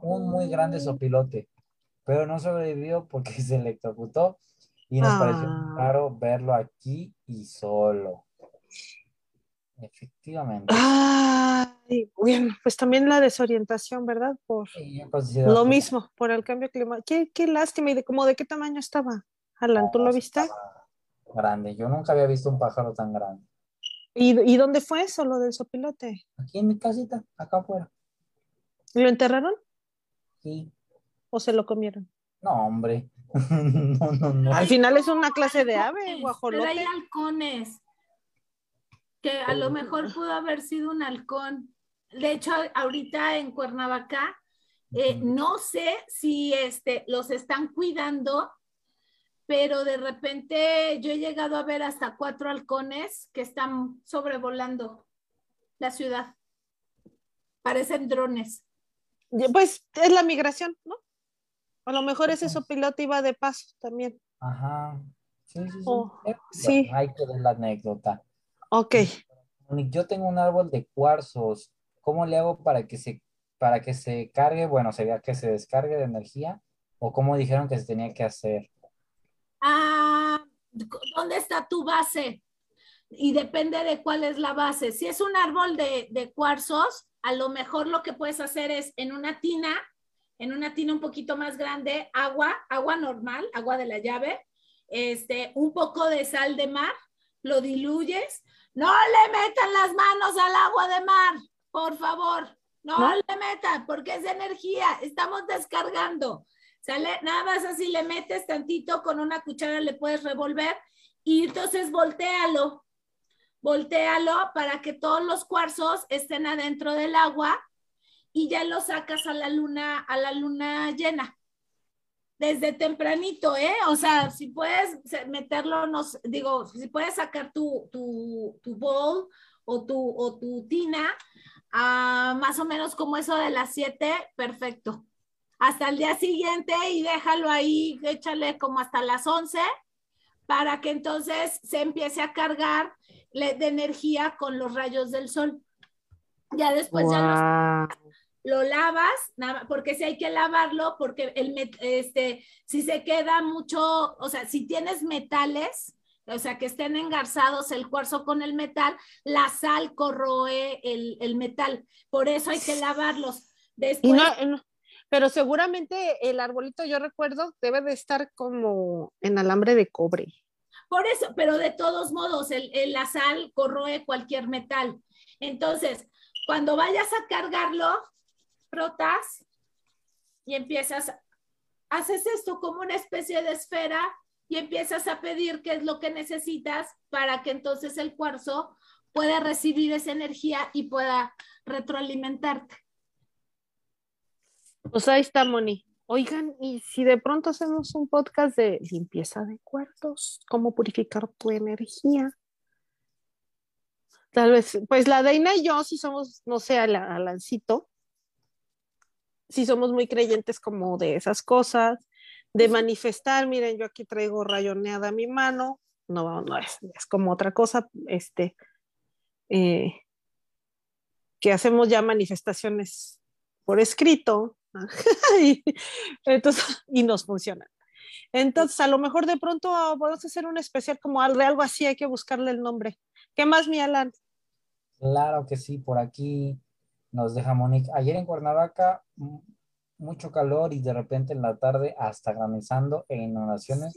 un muy grande sopilote, pero no sobrevivió porque se electrocutó y nos pareció Ah. raro verlo aquí y solo. Efectivamente. Ay, bueno, pues también la desorientación, ¿verdad? Por Sí, lo mismo, por el cambio climático. Qué, qué lástima. ¿Y de, como de qué tamaño estaba? Alan, ¿tú lo viste? grande. Yo nunca había visto un pájaro tan grande. ¿Y, ¿Y dónde fue eso, lo del sopilote? Aquí en mi casita, acá afuera. ¿Lo enterraron Sí. O se lo comieron? No, hombre. no, no, no. Al final es una clase de ave, Pero hay guajolote. halcones. Que a lo mejor pudo haber sido un halcón. De hecho, ahorita en Cuernavaca, eh, no sé si este, los están cuidando, pero de repente yo he llegado a ver hasta cuatro halcones que están sobrevolando la ciudad. Parecen drones. Pues es la migración, ¿no? A lo mejor ese sopilote iba de paso también. Ajá. Sí, sí, sí. Oh, sí. bueno, ahí quedó la anécdota. Ok. Yo tengo un árbol de cuarzos. ¿Cómo le hago para que se, para que se cargue? Bueno, sería que se descargue de energía. ¿O cómo dijeron que se tenía que hacer? Ah, ¿dónde está tu base? Y depende de cuál es la base. Si es un árbol de, de cuarzos, a lo mejor lo que puedes hacer es en una tina, en una tina un poquito más grande, agua, agua normal, agua de la llave, este, un poco de sal de mar, lo diluyes. No le metan las manos al agua de mar, por favor. No, ¿No? le metan, porque es energía. Estamos descargando. Sale, nada más así le metes tantito con una cuchara, le puedes revolver y entonces voltealo. Voltealo para que todos los cuarzos estén adentro del agua y ya lo sacas a la luna, a la luna llena. Desde tempranito, ¿eh? O sea, si puedes meterlo, no, sé, digo, si puedes sacar tu, tu, tu bowl o tu, o tu tina, ah, más o menos como eso de las 7, perfecto hasta el día siguiente y déjalo ahí, échale como hasta las 11 para que entonces se empiece a cargar de energía con los rayos del sol. Ya después ya Guau. Lo, lavas, nada- porque si hay que lavarlo, porque el este, si se queda mucho, o sea, si tienes metales, o sea, que estén engarzados el cuarzo con el metal, la sal corroe el, el metal. Por eso hay que lavarlos. Después, no, no, pero seguramente el arbolito, yo recuerdo, debe de estar como en alambre de cobre. Por eso, pero de todos modos, el, el- la sal corroe cualquier metal. Entonces, cuando vayas a cargarlo, frotas y empiezas, haces esto como una especie de esfera y empiezas a pedir qué es lo que necesitas para que entonces el cuarzo pueda recibir esa energía y pueda retroalimentarte. Pues ahí está, Moni. Oigan, y si de pronto hacemos un podcast de limpieza de cuartos, cómo purificar tu energía. Tal vez, pues la Deina y yo, si somos, no sé, Ala- Alancito, si somos muy creyentes como de esas cosas, de manifestar, miren, yo aquí traigo rayoneada mi mano, no, no es, es como otra cosa, este, eh, que hacemos ya manifestaciones por escrito, y, entonces, y nos funcionan. Entonces, a lo mejor de pronto ah, podemos hacer un especial como de algo así, hay que buscarle el nombre. ¿Qué más, mi Alan? Claro que sí, por aquí nos deja Monique. Ayer en Cuernavaca, mucho calor y de repente en la tarde hasta granizando e inundaciones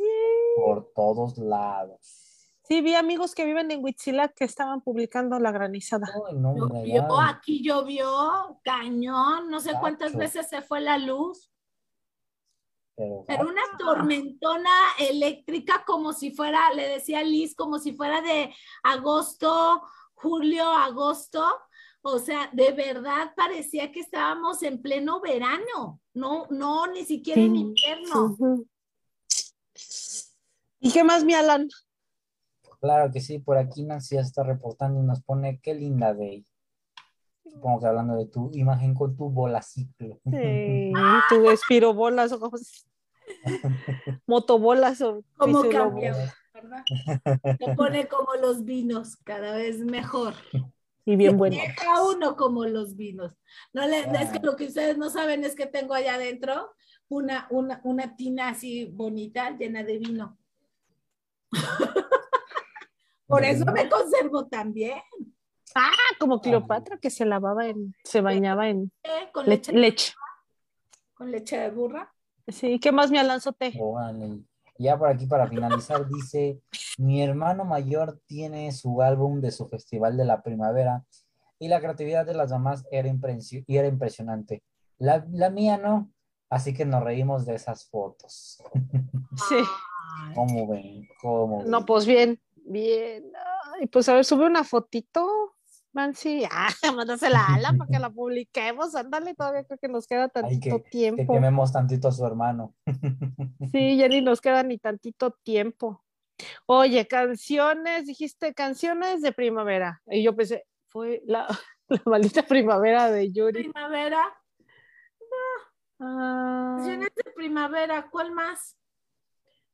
por todos lados. Sí, vi amigos que viven en Huitzilac que estaban publicando la granizada. No, Llovió, aquí llovió, cañón, no sé cuántas veces se fue la luz. Pero, Pero una tormentona eléctrica como si fuera, le decía Liz, como si fuera de agosto, julio, agosto. O sea, de verdad parecía que estábamos en pleno verano. No, no, ni siquiera en invierno. ¿Y qué más, mi Alan? Claro que sí, por aquí Nancy ya está reportando y nos pone qué linda day. Supongo que hablando de tu imagen con tu bolaciclo. Sí, tu espirobolas o como motobolas o ¿Cómo dice lo- cambió? ¿verdad? Se pone como los vinos, cada vez mejor. y bien bueno. Deja uno como los vinos. No le, es que Ah. lo que ustedes no saben es que tengo allá adentro una, una, una tina así bonita llena de vino. Por eso me conservo también. Ah, como Cleopatra que se lavaba en, se bañaba en ¿eh? Con, leche. leche, leche. con leche de burra. Sí, ¿qué más, mi Alan Sote? Órale. Ya por aquí para finalizar dice, mi hermano mayor tiene su álbum de su festival de la primavera y la creatividad de las mamás era, era impresionante. La, la, mía no, así que nos reímos de esas fotos. Sí. ¿Cómo ven? ¿Cómo ven? No, pues bien, bien. Y pues a ver, sube una fotito. Nancy, ah, mándasela a Ala para que la publiquemos, ándale, todavía creo que nos queda tantito tiempo. Que quememos tantito a su hermano. Sí, ya ni nos queda ni tantito tiempo. Oye, canciones, dijiste canciones de primavera. Y yo pensé, fue la, la maldita primavera de Yuri. Primavera. Ah. Canciones de primavera, ¿cuál más?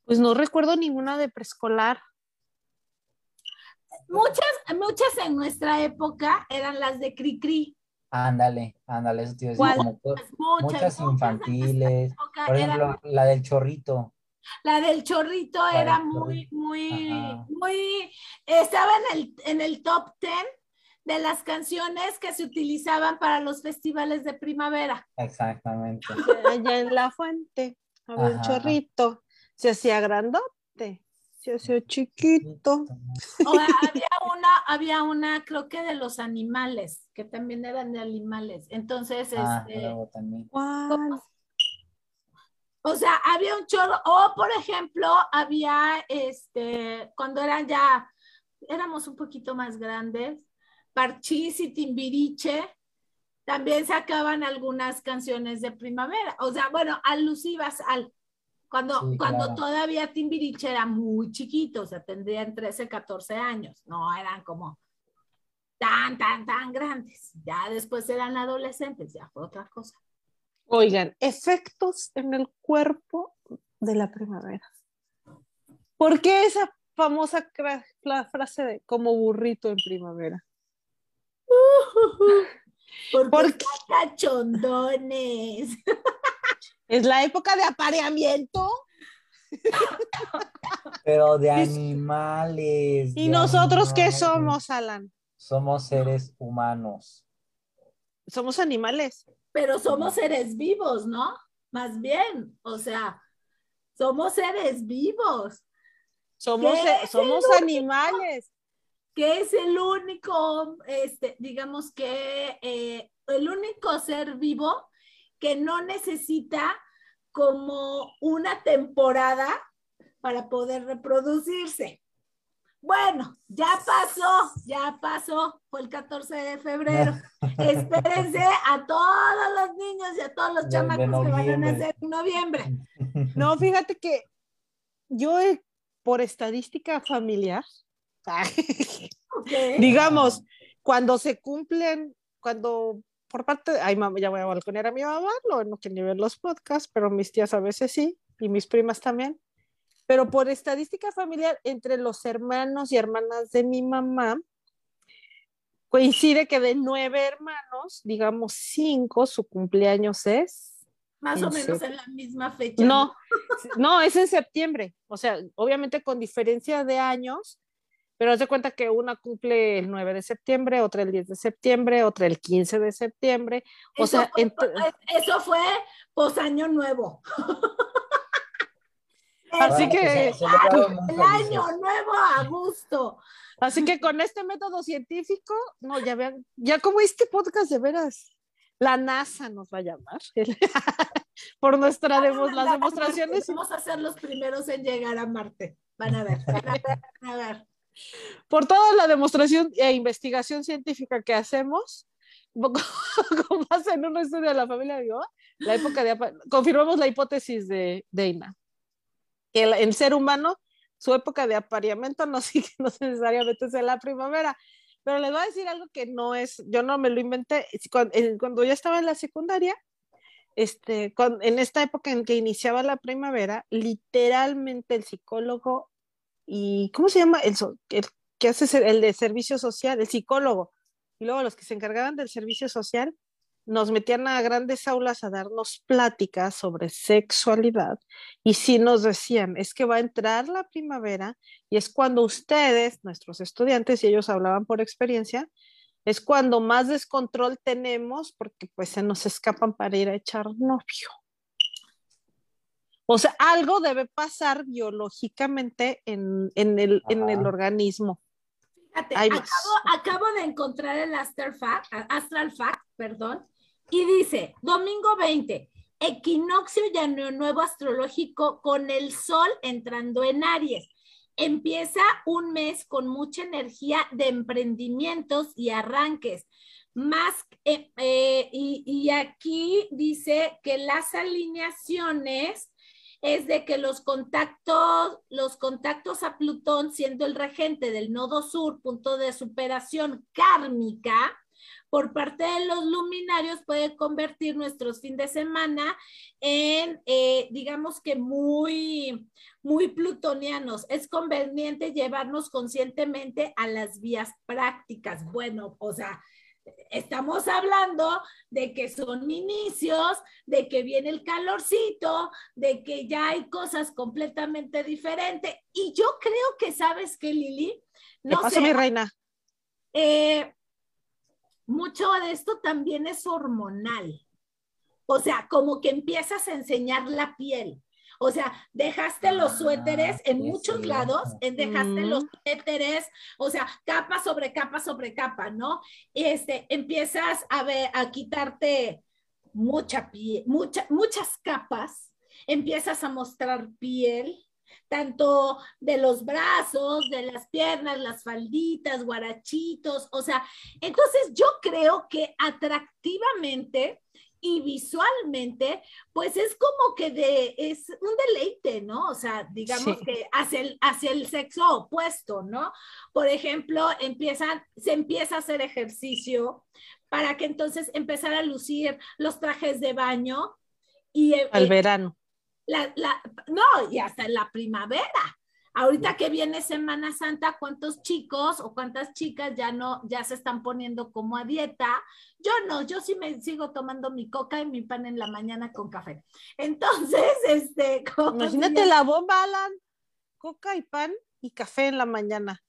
Pues no recuerdo ninguna de preescolar. Muchas, muchas en nuestra época eran las de Cricri. Ándale, ándale, eso te iba a decir, como muchas, muchas, infantiles. Por ejemplo, la del chorrito. La del chorrito era muy, muy, muy, estaba en el, en el top ten de las canciones que se utilizaban para los festivales de primavera. Exactamente. Allá en la fuente, había un chorrito, se hacía grandote se hacía chiquito. había una, había una, creo que de los animales, que también eran de animales. Entonces, ah, este. O sea, había un chorro, o por ejemplo, había este, cuando eran ya, éramos un poquito más grandes, Parchís y Timbiriche, también sacaban algunas canciones de primavera, o sea, bueno, alusivas al, cuando, cuando todavía Timbiriche era muy chiquito, o sea, tendrían 13, 14 años, no eran como tan, tan, tan grandes. Ya después eran adolescentes, ya fue otra cosa. Oigan, efectos en el cuerpo de la primavera. ¿Por qué esa famosa frase de como burrito en primavera? porque, cachondones. Es la época de apareamiento. Pero de animales. ¿Y nosotros qué somos, Alan? Somos seres humanos. Somos animales. Pero somos seres vivos, ¿no? Más bien, o sea, somos seres vivos. Somos, somos animales. Que es el único, este, digamos que eh, el único ser vivo que no necesita como una temporada para poder reproducirse. Bueno, ya pasó, ya pasó, fue el 14 de febrero. Espérense a todos los niños y a todos los chamacos que van a nacer en noviembre. No, fíjate que yo, por estadística familiar, digamos, cuando se cumplen, cuando por parte, ay, mamá, ya voy a balconear a mi mamá, no, no quiero ni ver los podcasts, pero mis tías a veces sí, y mis primas también. Pero por estadística familiar, entre los hermanos y hermanas de mi mamá, coincide que de nueve hermanos, digamos cinco, su cumpleaños es. Más o menos en la misma fecha. No, no, es en septiembre. O sea, obviamente con diferencia de años, pero haz de cuenta que una cumple el 9 de septiembre, otra el 10 de septiembre, otra el 15 de septiembre. O eso sea, fue, eso fue pos año nuevo. Así que el año nuevo a gusto. Así que con este método científico, no, ya vean, ya como este podcast de veras, la NASA nos va a llamar por nuestra las demostraciones. Vamos a ser los primeros en llegar a Marte. Van a ver, van a ver, van a ver por toda la demostración e investigación científica que hacemos, con base en un estudio de la familia de la época de confirmamos la hipótesis de Deina, que el, el, ser humano, su época de apareamiento no, no necesariamente es en la primavera, pero les voy a decir algo que no es, yo no me lo inventé, cuando, cuando estaba en la secundaria, este, en esta época en que iniciaba la primavera, literalmente el psicólogo y ¿cómo se llama? El, el que hace el de servicio social, el psicólogo, y luego los que se encargaban del servicio social, nos metían a grandes aulas a darnos pláticas sobre sexualidad y sí nos decían, es que va a entrar la primavera y es cuando ustedes, nuestros estudiantes, y ellos hablaban por experiencia, es cuando más descontrol tenemos porque pues se nos escapan para ir a echar novio. O sea, algo debe pasar biológicamente en, el, en el organismo. Fíjate, acabo, acabo, de encontrar el Astral Fact, Astral Fact, perdón, y dice, domingo 20, equinoccio y año nuevo astrológico con el sol entrando en Aries. Empieza un mes con mucha energía de emprendimientos y arranques. Más, eh, eh, y, y aquí dice que las alineaciones es de que los contactos, los contactos a Plutón, siendo el regente del nodo sur, punto de superación kármica, por parte de los luminarios puede convertir nuestros fin de semana en, eh, digamos que muy, muy plutonianos. Es conveniente llevarnos conscientemente a las vías prácticas. Bueno, o sea, estamos hablando de que son inicios, de que viene el calorcito, de que ya hay cosas completamente diferentes. Y yo creo que sabes que Lili, no sé, mi reina. Eh, mucho de esto también es hormonal. O sea, como que empiezas a enseñar la piel. O sea, dejaste los ah, suéteres en muchos lados, en dejaste los suéteres, o sea, capa sobre capa sobre capa, ¿no? Este, empiezas a ver, a quitarte mucha piel, mucha, muchas capas, empiezas a mostrar piel, tanto de los brazos, de las piernas, las falditas, guarachitos, o sea, entonces yo creo que atractivamente y visualmente, pues es como que de, es un deleite, ¿no? O sea, digamos que hacia el, hacia el sexo opuesto, ¿no? Por ejemplo, empiezan, se empieza a hacer ejercicio para que entonces empezar a lucir los trajes de baño y... Eh, Al verano. La, la, no, y hasta en la primavera. Ahorita que viene Semana Santa, ¿cuántos chicos o cuántas chicas ya no, ya se están poniendo como a dieta? Yo no, yo sí me sigo tomando mi coca y mi pan en la mañana con café. Entonces, este... Imagínate la bomba, Alan. Coca y pan y café en la mañana.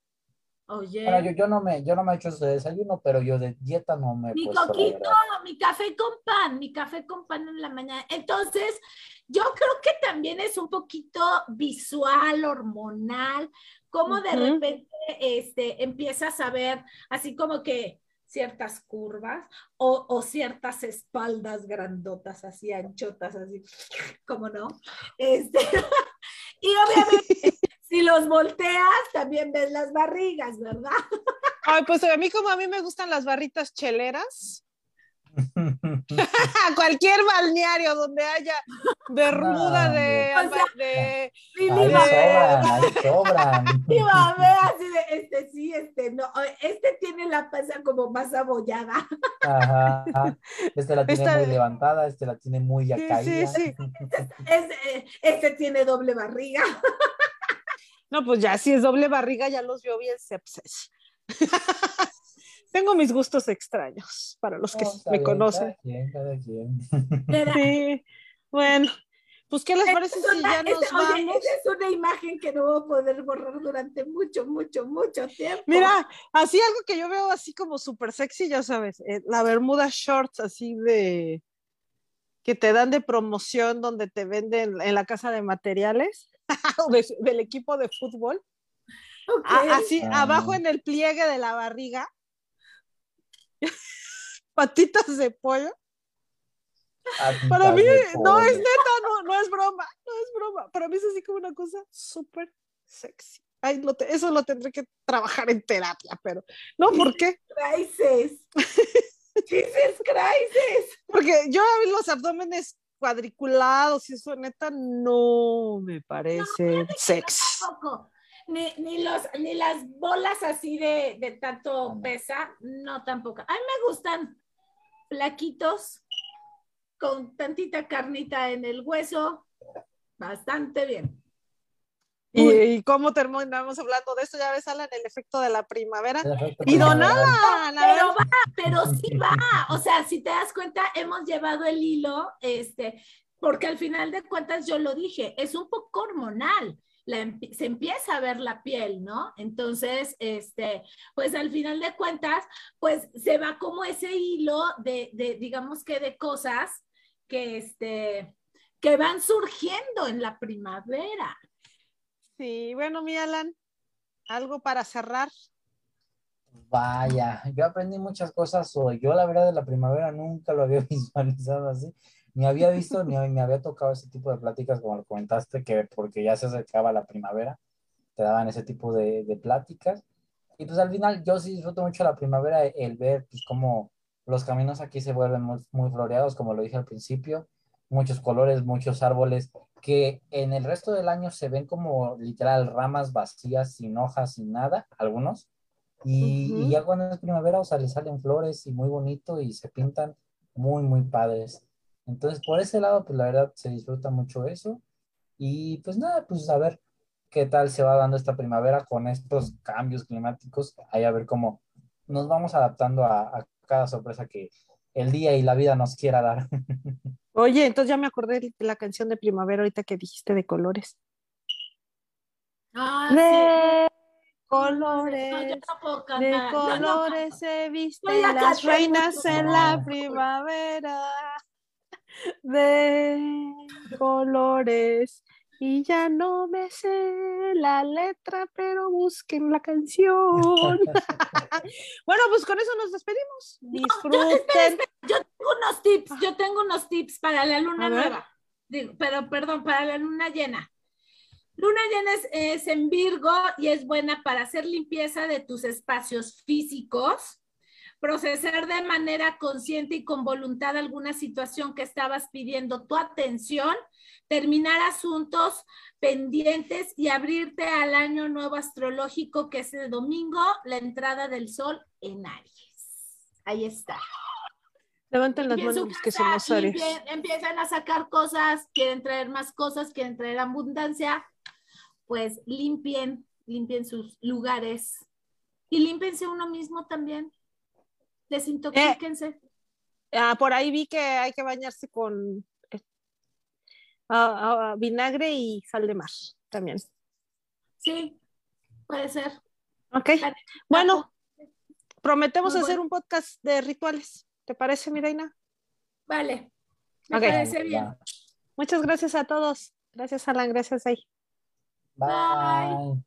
Oye. yo, yo, no me, yo no me he hecho ese desayuno, pero yo de dieta no me he Mi coquito, mi café con pan, mi café con pan en la mañana. Entonces, yo creo que también es un poquito visual, hormonal, como de repente este, empiezas a ver así como que ciertas curvas o, o, ciertas espaldas grandotas, así anchotas, así, como no. Este, y obviamente si los volteas, también ves las barrigas, ¿verdad? Ay, pues a mí como a mí me gustan las barritas cheleras. Cualquier balneario donde haya bermuda de, de, sí, de, sobran, así de este sí, este no, este tiene la panza como más abollada. Ajá, este la tiene muy levantada, este la tiene muy ya caída. Sí, sí. Este, este tiene doble barriga. No, pues ya si es doble barriga, ya los vio bien sepsis. Tengo mis gustos extraños para los que me conocen. Sí, bueno, pues ¿qué les parece si ya nos vamos? es una imagen que no voy a poder borrar durante mucho, mucho, mucho tiempo. Mira, así algo que yo veo así como súper sexy, ya sabes, eh, la bermuda shorts así de que te dan de promoción donde te venden en la casa de materiales del equipo de fútbol. así, ah. abajo en el pliegue de la barriga. Patitas de pollo. Para mí, no es neta, no, no es broma, no es broma. Para mí es así como una cosa súper sexy. Ay, eso lo tendré que trabajar en terapia, pero no, ¿por qué? Crisis. Jesus crisis. Porque yo los abdómenes cuadriculados y eso neta no me parece sexy. Ni, ni, los, ni las bolas así de, de tanto pesa, no tampoco. A mí me gustan flaquitos con tantita carnita en el hueso, bastante bien. ¿Y, cómo terminamos hablando de esto? Ya ves, Alan, el efecto de la primavera. Y donada. Pero va, pero sí va. O sea, si te das cuenta, hemos llevado el hilo, este, porque al final de cuentas yo lo dije, es un poco hormonal. Se empieza a ver la piel, ¿no? Entonces, este, pues al final de cuentas, pues se va como ese hilo de, de digamos que de cosas que, este, que van surgiendo en la primavera. Sí, bueno, mi Alan, algo para cerrar. Vaya, yo aprendí muchas cosas hoy. Yo la verdad de la primavera nunca lo había visualizado así. Ni había visto ni me había tocado ese tipo de pláticas como lo comentaste, que porque ya se acercaba la primavera, te daban ese tipo de, de pláticas. Y pues al final yo sí disfruto mucho la primavera, el ver pues cómo los caminos aquí se vuelven muy, muy floreados, como lo dije al principio, muchos colores, muchos árboles, que en el resto del año se ven como literal ramas vacías, sin hojas, sin nada, algunos. Y, y ya cuando es primavera, o sea, le salen flores y muy bonito y se pintan muy, muy padres. Entonces, por ese lado, pues la verdad se disfruta mucho eso. Y pues nada, pues a ver qué tal se va dando esta primavera con estos cambios climáticos. Ahí a ver cómo nos vamos adaptando a, a cada sorpresa que el día y la vida nos quiera dar. Oye, entonces ya me acordé de la canción de primavera ahorita que dijiste de colores. Ah, de sí. colores, No, yo no puedo de cantar, no colores canto. se visten las reinas mucho. en la primavera. De colores. Y ya no me sé la letra, pero busquen la canción. bueno, pues con eso nos despedimos. Disfruten. Yo tengo unos tips, yo tengo unos tips para la luna nueva. Digo, pero perdón, para la luna llena. Luna llena es, es en Virgo y es buena para hacer limpieza de tus espacios físicos, procesar de manera consciente y con voluntad alguna situación que estabas pidiendo tu atención, terminar asuntos pendientes y abrirte al año nuevo astrológico que es el domingo, la entrada del sol en Aries. Ahí está. Levanten las manos que casa, somos Aries. empiezan a sacar cosas, quieren traer más cosas, quieren traer abundancia, pues limpien, limpien sus lugares y límpiense uno mismo también. Desintoxíquense. Ah, por ahí vi que hay que bañarse con eh, ah, ah, vinagre y sal de mar también. Sí, puede ser. Ok. Vale. Bueno, prometemos Muy hacer bueno. un podcast de rituales. ¿Te parece, mi reina? Vale. Me Ok. parece bien. Muchas gracias a todos. Gracias, Alan. Gracias, Ay. Bye.